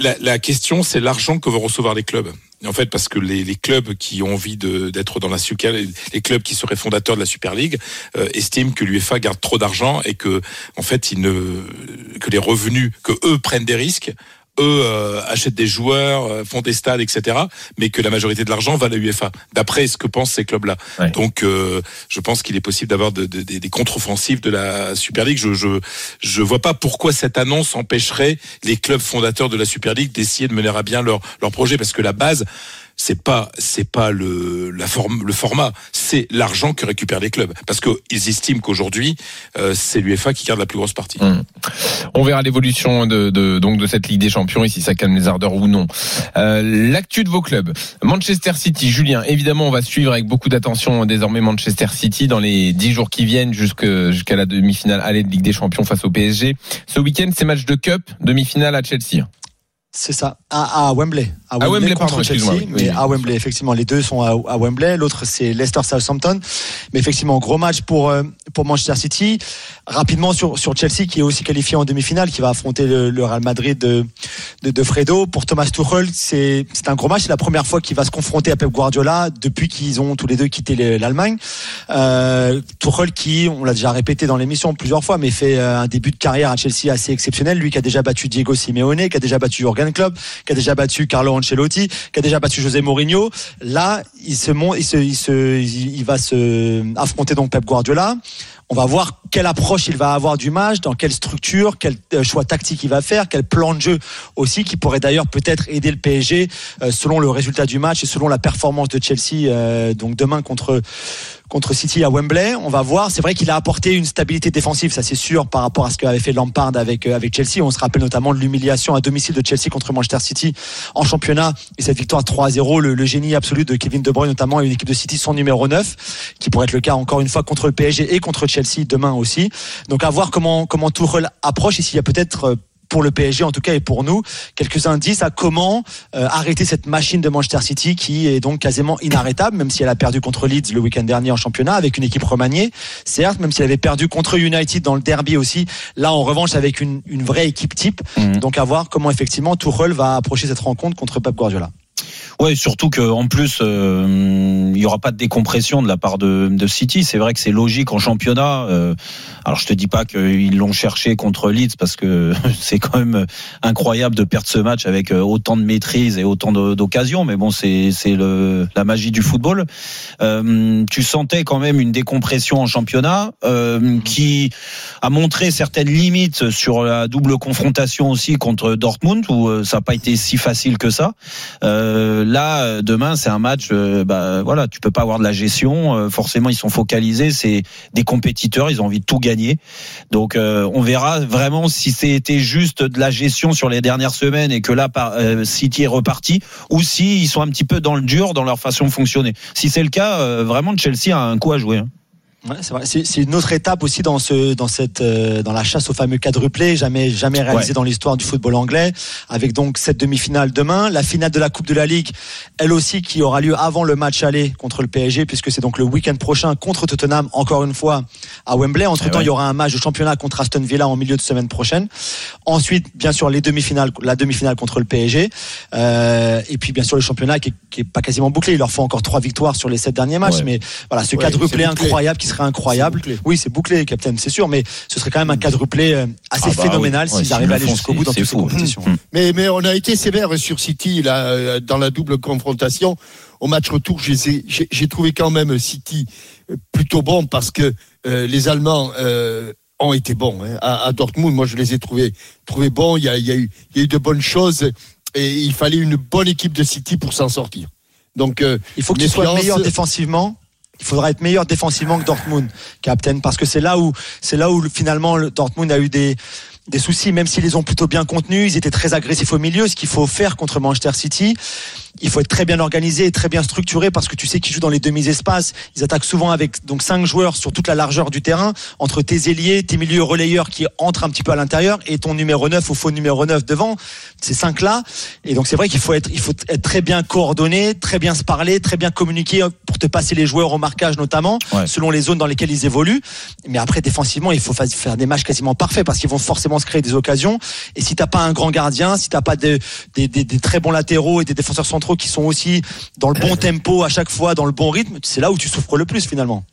la, la question, c'est l'argent que vont recevoir les clubs. En fait, parce que les, clubs qui ont envie d'être dans la Super, les clubs qui seraient fondateurs de la Super League, euh, estiment que l'UEFA garde trop d'argent et que, en fait, que les revenus, que eux prennent des risques, eux euh, achètent des joueurs, euh, font des stades, etc. Mais que la majorité de l'argent va à la UEFA. D'après ce que pensent ces clubs-là.
Ouais.
Donc, euh, je pense qu'il est possible d'avoir de- de- des- des contre-offensives de la Super League. Je, je, je vois pas pourquoi cette annonce empêcherait les clubs fondateurs de la Super League d'essayer de mener à bien leur, leur projet, parce que la base, c'est pas c'est pas le la forme le format, c'est l'argent que récupèrent les clubs, parce qu'ils estiment qu'aujourd'hui euh, c'est l'UEFA qui garde la plus grosse partie.
Hum. On verra l'évolution de, donc de cette Ligue des Champions et si ça calme les ardeurs ou non. Euh, L'actu de vos clubs. Manchester City, Julien. Évidemment, on va suivre avec beaucoup d'attention désormais Manchester City dans les dix jours qui viennent jusqu'à la demi-finale aller de Ligue des Champions face au PSG. Ce week-end, c'est match de Cup, demi-finale à Chelsea.
C'est ça, à, à Wembley. À
À Wembley,
contre Chelsea,
oui,
mais à Wembley, effectivement, les deux sont à, à Wembley. L'autre, c'est Leicester Southampton. Mais effectivement, gros match pour euh, pour Manchester City. Rapidement sur sur Chelsea, qui est aussi qualifié en demi-finale, qui va affronter le, le Real Madrid de, de de Fredo. Pour Thomas Tuchel, c'est un gros match. C'est la première fois qu'il va se confronter à Pep Guardiola depuis qu'ils ont tous les deux quitté le- l'Allemagne. Euh, Tuchel, qui, on l'a déjà répété dans l'émission plusieurs fois, mais fait euh, un début de carrière à Chelsea assez exceptionnel. Lui qui a déjà battu Diego Simeone, qui a déjà battu Jurgen Klopp, qui a déjà battu Carlo Ancelotti, qui a déjà battu José Mourinho. Là, il se il se, il se, il va se affronter donc Pep Guardiola. On va voir quelle approche il va avoir du match, dans quelle structure, quel euh, choix tactique il va faire, quel plan de jeu aussi qui pourrait d'ailleurs peut-être aider le PSG euh, selon le résultat du match et selon la performance de Chelsea euh, donc demain contre contre City à Wembley. On va voir. C'est vrai qu'il a apporté une stabilité défensive, ça c'est sûr, par rapport à ce qu'avait fait Lampard avec euh, Chelsea. On se rappelle notamment de l'humiliation à domicile de Chelsea contre Manchester City en championnat et cette victoire 3-0, le, le génie absolu de Kevin De Bruyne notamment et une équipe de City son numéro 9 qui pourrait être le cas encore une fois contre le PSG et contre Chelsea demain aussi. Donc à voir comment comment Tuchel approche et s'il y a peut-être euh, pour le PSG en tout cas et pour nous. Quelques indices à comment euh, arrêter cette machine de Manchester City qui est donc quasiment inarrêtable même si elle a perdu contre Leeds le week-end dernier en championnat avec une équipe remaniée certes même si elle avait perdu contre United dans le derby aussi. Là en revanche avec une, une vraie équipe type. Donc à voir comment effectivement Tuchel va approcher cette rencontre contre Pep Guardiola
Ouais, surtout que en plus, euh, il y aura pas de décompression de la part de, de City. C'est vrai que c'est logique en championnat. euh, alors je te dis pas qu'ils l'ont cherché contre Leeds parce que c'est quand même incroyable de perdre ce match avec euh, autant de maîtrise et autant d'occasions. Mais bon, c'est c'est la magie du football. Euh, tu sentais quand même une décompression en championnat euh, qui a montré certaines limites sur la double confrontation aussi contre Dortmund où euh, ça n'a pas été si facile que ça. Là, euh, demain, c'est un match. euh, bah, voilà, tu peux pas avoir de la gestion. euh, forcément, ils sont focalisés. C'est des compétiteurs. Ils ont envie de tout gagner. Donc, euh, on verra vraiment si c'était juste de la gestion sur les dernières semaines et que là, euh, City est reparti, ou si ils sont un petit peu dans le dur dans leur façon de fonctionner. Si c'est le cas, euh, vraiment, Chelsea a un coup à jouer. hein.
Ouais, c'est une autre étape aussi dans ce, dans cette, euh, dans la chasse au fameux quadruplé, jamais, jamais réalisé
Ouais.
dans l'histoire du football anglais, avec donc cette demi-finale demain, la finale de la Coupe de la Ligue, elle aussi qui aura lieu avant le match aller contre le PSG, puisque c'est donc le week-end prochain contre Tottenham, encore une fois à Wembley. Entre temps,
Eh ouais.
il y aura un match de championnat contre Aston Villa en milieu de semaine prochaine. Ensuite, bien sûr, les demi-finales, la demi-finale contre le PSG, euh, et puis bien sûr le championnat qui est, qui est pas quasiment bouclé. Il leur faut encore trois victoires sur les sept derniers matchs, mais voilà, ce quadruplé incroyable qui serait incroyable. Oui, c'est bouclé, Captain, c'est sûr, mais ce serait quand même un quadruplé euh, assez
Ah bah
phénoménal
oui. Ouais,
s'ils arrivent à
le
aller jusqu'au bout dans toutes ces compétitions.
Mais, mais on a été sévère sur City là, euh, dans la double confrontation. Au match retour, j'ai trouvé quand même City euh, plutôt bon parce que euh, les Allemands euh, ont été bons. hein. À, à Dortmund, moi, je les ai trouvés, trouvés bons. Il y, a, il, y a eu, il y a eu de bonnes choses et il fallait une bonne équipe de City pour s'en sortir. Donc, euh,
Il faut que tu sois meilleur défensivement. Il faudra être meilleur défensivement que Dortmund, Captain, parce que c'est là où c'est là où finalement le Dortmund a eu des des soucis, même s'ils les ont plutôt bien contenus, ils étaient très agressifs au milieu. Ce qu'il faut faire contre Manchester City, il faut être très bien organisé et très bien structuré parce que tu sais qu'ils jouent dans les demi-espaces. Ils attaquent souvent avec donc cinq joueurs sur toute la largeur du terrain, entre tes ailiers, tes milieux relayeurs qui entrent un petit peu à l'intérieur et ton numéro 9 ou faux numéro 9 devant. Ces cinq là. Et donc c'est vrai qu'il faut être, il faut être très bien coordonné, très bien se parler, très bien communiquer pour te passer les joueurs au marquage notamment,
Ouais.
selon les zones dans lesquelles ils évoluent. Mais après défensivement, il faut fa- faire des matchs quasiment parfaits parce qu'ils vont forcément se créer des occasions. Et si t'as pas un grand gardien, si t'as pas de- des, des- des très bons latéraux et des défenseurs centraux qui sont aussi dans le bon tempo à chaque fois, dans le bon rythme, c'est là où tu souffres le plus finalement.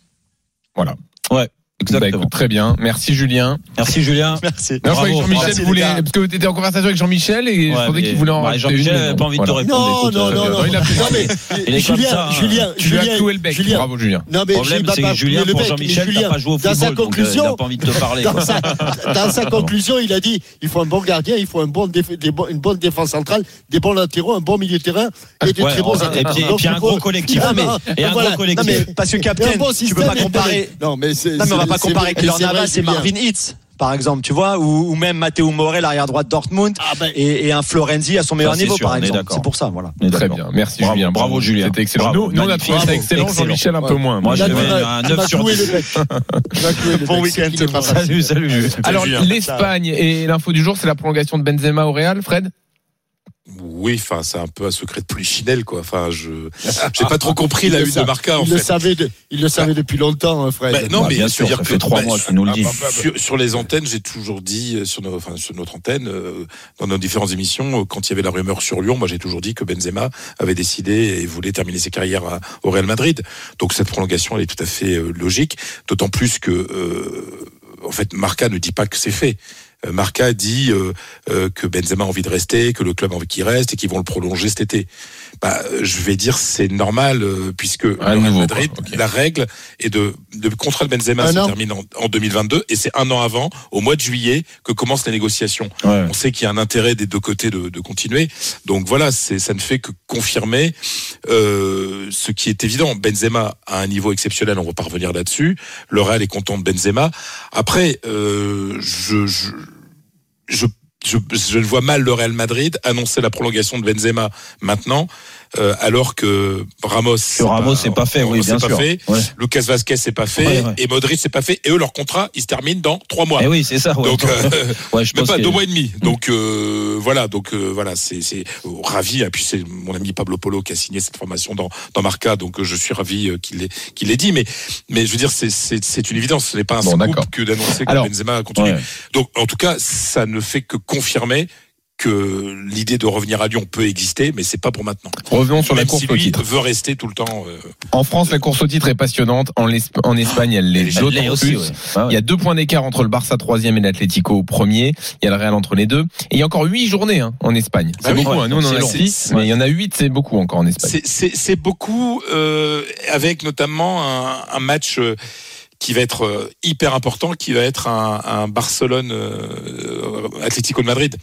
Voilà.
Ouais,
Bah, écoute, très bien. Merci Julien.
Merci Julien.
Merci.
Non, je
Bravo.
Jean-Michel voulait, parce que tu étais en conversation avec Jean-Michel et je
Ouais,
pensais
mais-
qu'il voulait en
bah, Jean-Michel
une,
avait
mais
pas envie de te répondre.
Non,
écoute,
non,
euh,
non, non.
il a fait
Non, mais,
Il est comme
Julien,
ça,
Julien,
Tu lui as
Julien,
cloué le bec.
Julien.
Bravo Julien.
Non, mais
Le problème, c'est
pas
que Julien, pour Jean-Michel,
Julien,
pas joué au
dans sa
football, donc euh, il
conclusion,
n'a pas envie de te parler.
dans sa, dans sa conclusion, il a dit il faut un bon gardien, il faut un bon déf- des bons- une bonne défense centrale, des bons latéraux, un bon milieu de terrain et des très bons attaquants.
et puis un gros collectif.
Non,
et un gros collectif.
Non mais parce que
bon
tu peux pas comparer.
Non, mais c'est.
Pas comparer Kylian Navas
c'est
et. Marvin Hitz par exemple, tu vois, ou, ou même Matteo Morel, l'arrière droit de Dortmund,
Ah, ben,
et, et un Florenzi à son meilleur niveau,
sûr,
par exemple. C'est pour ça, voilà.
Très bien. Merci
Bravo,
Julien.
bravo, Julien.
C'était excellent.
Bravo,
Nous, on a trouvé ça excellent. Jean-Michel un peu moins.
Moi, je vais un
il m'a
9 sur
cloué
10.
le bec. Il m'a cloué le
Bon week-end,
Salut, salut.
Alors, l'Espagne et l'info du jour, c'est la prolongation de Benzema au Real, Fred?
Oui, enfin, c'est un peu un secret de polichinelle, quoi. Enfin, je, j'ai pas trop compris
Il
la
le
une de Marca, en
il
fait.
le savait, de- il le savait depuis longtemps, hein, Fred.
Bah, non, mais
bien sûr, ça
que
fait trois
bah,
mois
sur-
qu'il nous le dit.
Sur, sur les antennes, j'ai toujours dit euh, sur, nos, enfin, sur notre antenne, euh, dans nos différentes émissions, euh, quand il y avait la rumeur sur Lyon, moi j'ai toujours dit que Benzema avait décidé et voulait terminer ses carrières à- au Real Madrid. Donc cette prolongation, elle est tout à fait euh, logique. D'autant plus que, euh, en fait, Marca ne dit pas que c'est fait. Euh, Marca dit euh, euh, que Benzema a envie de rester, que le club a envie qu'il reste et qu'ils vont le prolonger cet été. Bah, je vais dire c'est normal euh, puisque le Real
nouveau,
Madrid, la règle est de le contrat de Benzema se termine en, en 2022 et c'est un an avant, au mois de juillet, que commencent les négociations.
Ouais.
On sait qu'il y a un intérêt des deux côtés de, de continuer. Donc voilà, c'est ça ne fait que confirmer euh, ce qui est évident. Benzema a un niveau exceptionnel, on va pas revenir là-dessus. Le Real est content de Benzema. Après, euh, je, je, je, je, je vois mal le Real Madrid annoncer la prolongation de Benzema maintenant, euh, alors que Ramos,
Que Ramos, c'est pas fait, oui,
c'est
bien
pas
sûr.
fait.
Ouais.
Lucas Vasquez, c'est pas fait.
Ouais, ouais.
Et Modric, c'est pas fait. Et eux, leur contrat, il se termine dans trois mois.
Eh oui, c'est ça.
Donc, euh,
Ouais, je
même pas
que-
deux mois et demi. Donc euh, voilà, donc euh, voilà, c'est c'est euh, ravi. Et puis c'est mon ami Pablo Polo qui a signé cette formation dans dans Marca, donc euh, je suis ravi qu'il l'ait qu'il l'ait dit. Mais mais je veux dire, c'est c'est c'est une évidence. Ce n'est pas un
Bon,
scoop que d'annoncer que
Alors,
Benzema continue. Donc en tout cas, ça ne fait que confirmer que l'idée de revenir à Lyon peut exister, mais c'est pas pour maintenant.
Revenons sur la course
si
au
lui
titre.
veut rester tout le temps. euh,
En France, la course au titre est passionnante. En, Espagne, elle l'est d'autant
aussi,
plus.
ouais. Ah ouais.
Il y a deux points d'écart entre le Barça troisième et l'Atlético premier. Il y a le Real entre les deux. Et il y a encore huit journées hein, en Espagne. C'est
Ah oui,
beaucoup. hein. Nous, on en
c'est
a six,
C'est-
mais il y en a huit. C'est beaucoup encore en Espagne.
C'est- C'est c'est beaucoup euh, avec notamment un, un match euh, qui va être hyper important, qui va être un, un Barcelone euh, Atlético de Madrid.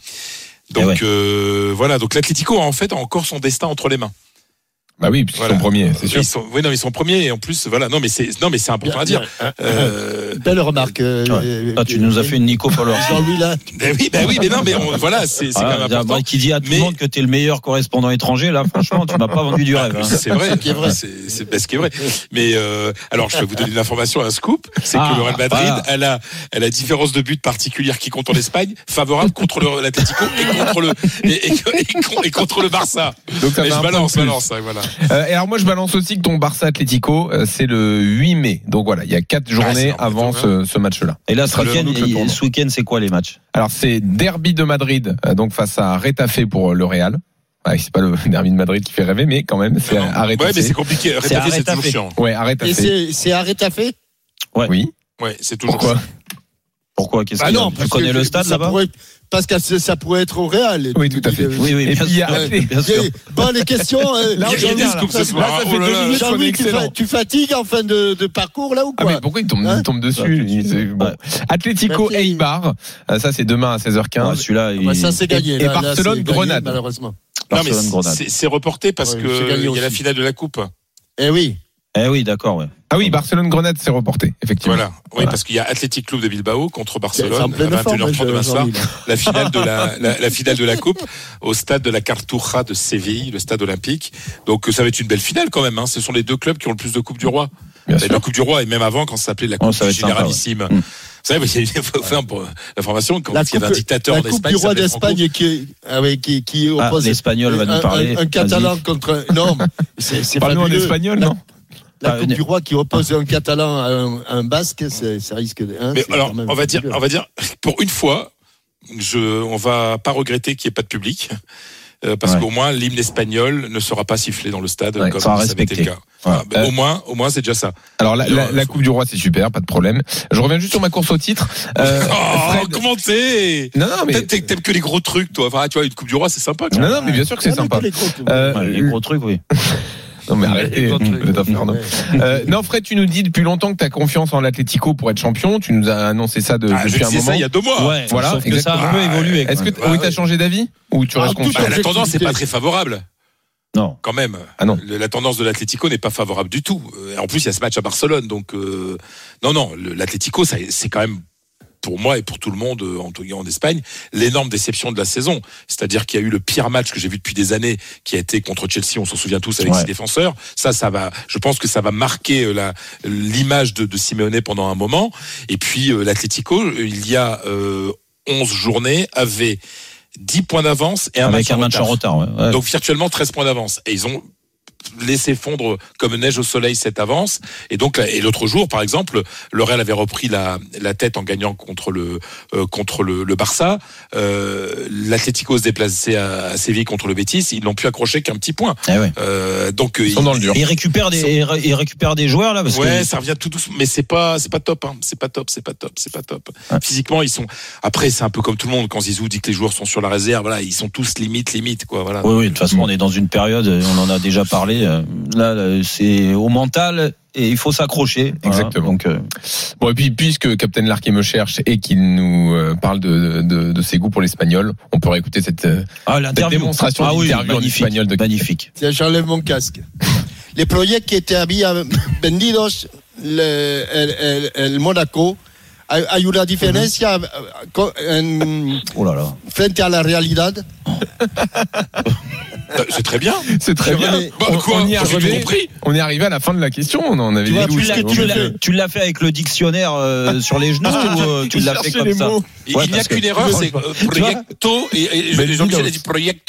Donc
Eh ouais.
euh, voilà, donc l'Atlético en fait a encore son destin entre les mains.
Bah oui, puisqu'ils
Voilà.
sont premiers, c'est sûr.
Ils sont, oui, non, ils sont premiers et en plus voilà, non mais c'est non mais c'est important à dire. Euh,
Belle remarque. euh,
Ouais.
euh,
Ah, tu nous as fait une Nico Followers.
Jean-Louis là.
ben oui, ben oui, mais non mais on- voilà, c'est c'est quand
Ah,
même
bah,
important.
qui dit à tout
Mais-
le monde que t'es le meilleur correspondant étranger, là, franchement, tu m'as pas vendu du rêve. hein.
C'est vrai,
qui est vrai.
C'est c'est- ben, ce qui est vrai. Mais euh, alors, je vais vous donner une information, un scoop, c'est
Ah,
que le Real Madrid,
voilà.
elle a, elle a différence de but particulière qui compte en Espagne, favorable contre le- l'Atlético et contre le et, et- et con- et contre le Barça.
Donc ça
Mais
fait
je balance, balance, ouais, voilà.
Euh, et alors moi je balance aussi que ton Barça Atlético euh, c'est le 8 mai. Donc voilà, il y a quatre journées
c'est
avant ce, ce match-là.
Et là,
Ce
week-end, ce week-end, c'est quoi les matchs?
Alors c'est Derby de Madrid, euh, donc face à Retafe pour le Real. Ouais, c'est pas le Derby de Madrid qui fait rêver, mais quand même c'est Retafe.
Ouais, mais c'est compliqué. Rétablir, c'est toujours chiant.
Ouais, à Retafe.
Et c'est arrêté à fait
Oui.
Ouais, c'est toujours
Pourquoi?
Pourquoi? Qu'est-ce
Ah
qu'il a?
non,
Tu
parce
connais
que
le stade
ça
là-bas?
pourrait- Parce que ça pourrait être au Real.
Oui, tout à fait.
Oui, oui, bien sûr. Bien
Bon, les questions. euh,
Là, on
Jean-Louis,
est bien, là.
Scoop ce soir.
Là, ça fait
Oh là
deux
là.
minutes qu'on est
Jean-Louis, tu, fa- tu fatigues en fin de, de parcours là ou
Ah
quoi?
mais pourquoi il tombe,
Hein?
il tombe dessus c'est- bon.
Ouais.
Atlético. Eibar, euh, ça c'est demain à 16h15.
Ouais, Celui-là, il...
Bah, Ça c'est gagné.
Et
là, là,
Barcelone,
c'est gagné,
Grenade.
Malheureusement.
Non, mais
Barcelone, Grenade.
c'est reporté parce
Ouais,
que
c'est gagné
il y a la finale de la Coupe.
Eh oui.
Eh oui, d'accord, ouais.
Ah oui, Barcelone Grenade c'est reporté effectivement.
Voilà. Oui,
Voilà.
parce qu'il y a Athletic Club de Bilbao contre Barcelone à
forme.
21h30 demain soir. La finale de la, la, la finale de la coupe au stade de la Cartuja de Séville, le stade olympique. Donc euh, ça va être une belle finale quand même. Hein. Ce sont les deux clubs qui ont le plus de coupe du roi.
Bien sûr.
la coupe du roi et même avant quand ça s'appelait la coupe
Oh, ça va
du
être sympa,
généralissime.
ouais. Mm.
Vous savez, il faut faire pour l'information quand
La
il y avait un
coupe-
dictateur
La
en
Coupe du roi d'Espagne qui, ah oui, qui, qui
Ah,
oppose
l'Espagnol va
un-
nous parler.
Un, un catalan contre un. Non, c'est c'est
Parle-nous en espagnol,
La-
non?
La Coupe du roi qui oppose un catalan à un, à un basque, ça risque de. hein,
Mais alors, on va dire, on va dire, pour une fois, je, on va pas regretter qu'il n'y ait pas de public. euh, parce
Ouais.
qu'au moins l'hymne espagnol ne sera pas sifflé dans le stade
Ouais,
comme ça avait été le cas.
Ouais.
Mais Au moins, au moins c'est déjà ça.
Alors la, Coupe du Roi c'est super, pas de problème. Je reviens juste sur ma course au titre. Euh,
oh,
Fred-
comment t'es
Non non mais
Peut-être t'aimes- que les gros trucs, toi. Enfin, tu vois, une coupe du roi, c'est sympa. quoi.
non non mais bien sûr que c'est sympa.
les gros,
Euh,
Ouais, les gros trucs, oui.
Non mais arrêtez. Euh, non Fred, tu nous dis depuis longtemps que tu as confiance en l'Atlético pour être champion. Tu nous as annoncé ça de,
Ah,
depuis un moment.
ça il y a deux mois.
Ouais,
Voilà,
sauf que ça a un peu évolué.
Est-ce que oui,
Ah,
t'as
ouais.
changé d'avis ou tu
Ah,
restes confiant
Bah, la tendance n'est pas très favorable.
Non.
quand même.
Ah non.
La tendance de l'Atlético n'est pas favorable du tout. Euh, En plus, il y a ce match à Barcelone, donc euh, non, non, l'Atlético, c'est quand même pour moi et pour tout le monde en, tout cas en Espagne, l'énorme déception de la saison. C'est-à-dire qu'il y a eu le pire match que j'ai vu depuis des années, qui a été contre Chelsea. On s'en souvient tous avec
Ouais.
six défenseurs. Ça, ça va. Je pense que ça va marquer euh, la l'image de, de Simeone pendant un moment. Et puis euh, l'Atlético, il y a euh, 11 journées, avait 10 points d'avance et un
Avec
match,
un match en retard. ouais. Ouais.
Donc virtuellement 13 points d'avance. Et ils ont laissé fondre comme neige au soleil cette avance. Et donc et l'autre jour, par exemple, le Real avait repris la, la tête en gagnant contre le euh, contre le, le Barça. Euh, L'Atlético se déplaçait à, à Séville contre le Betis. Ils n'ont pu accrocher qu'un petit point.
Eh ouais.
Euh, donc
Ils sont dans le dur.
Et il récupère des, il ré- il récupère des joueurs là parce
ouais,
que
ça revient tout doucement, mais c'est pas, c'est pas top, hein. c'est pas top, c'est pas top, c'est pas top. Physiquement, ils sont. Après, c'est un peu comme tout le monde quand Zizou dit que les joueurs sont sur la réserve. Voilà, ils sont tous limite, limite, quoi. Voilà.
Oui, oui, de toute façon, on est dans une période, on en a déjà parlé. Euh, Là, là, c'est au mental et il faut s'accrocher. Voilà.
Exactement.
Donc, euh,
Bon, et puis, puisque Captain Larky me cherche et qu'il nous euh, parle de, de, de ses goûts pour l'espagnol, on pourrait écouter cette,
ah,
cette démonstration
ah, oui,
en espagnol de
magnifique.
Tiens, j'enlève mon casque. Les projets qui étaient había vendidos le, el, el, el Mónaco hay una diferencia co- en-
Oh là là.
frente a la realidad.
Euh, C'est très bien.
C'est très bien.
Bah,
on,
quoi
on y arrivé,
compris.
on est arrivé à la fin de la question. On en avait
Tu
l'as-
fais.
tu l'as fait avec le dictionnaire euh, sur les genoux ou euh, tu
Il
l'as fait comme ça Ouais,
il n'y a
que-
qu'une erreur, c'est euh, proyecto et, et
Mais
Jean-Michel a dit proyect.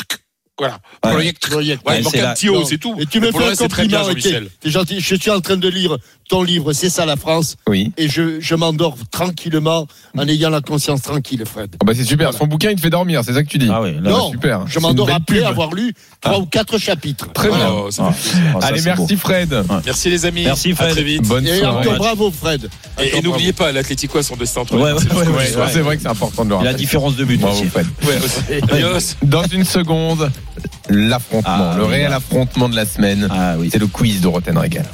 Voilà.
Ouais.
Proyect.
Project.
Ouais,
Ouais,
il manque
c'est
un petit tout.
Et tu me fais un
reste, c'est très bien,
compliment. T'es gentil. Je suis en train de lire ton livre, c'est ça la France,
Oui.
et je, je m'endors tranquillement en ayant la conscience tranquille, Fred.
Oh, bah, c'est super.
Voilà.
Son bouquin, il te fait dormir. C'est ça que tu dis.
Ah oui, là,
non,
super.
je
C'est
m'endors après
pub.
avoir lu trois ou quatre chapitres.
Très bien.
Oh, ça
Ah, ah, ça,
Allez, merci
beau.
Fred.
Merci les amis.
Merci,
À
Fred.
très vite.
Bonne
Et
soirée.
encore bravo, Fred.
Et, n'oubliez pas, l'Atlético a son destin entre les
Ouais,
mains,
ouais,
c'est
vrai que c'est important de le
la différence de but
Bravo
aussi.
Fred. Dans une seconde, l'affrontement,
Ah,
le réel affrontement de la semaine.
Ah oui.
C'est le quiz de Roten Régal.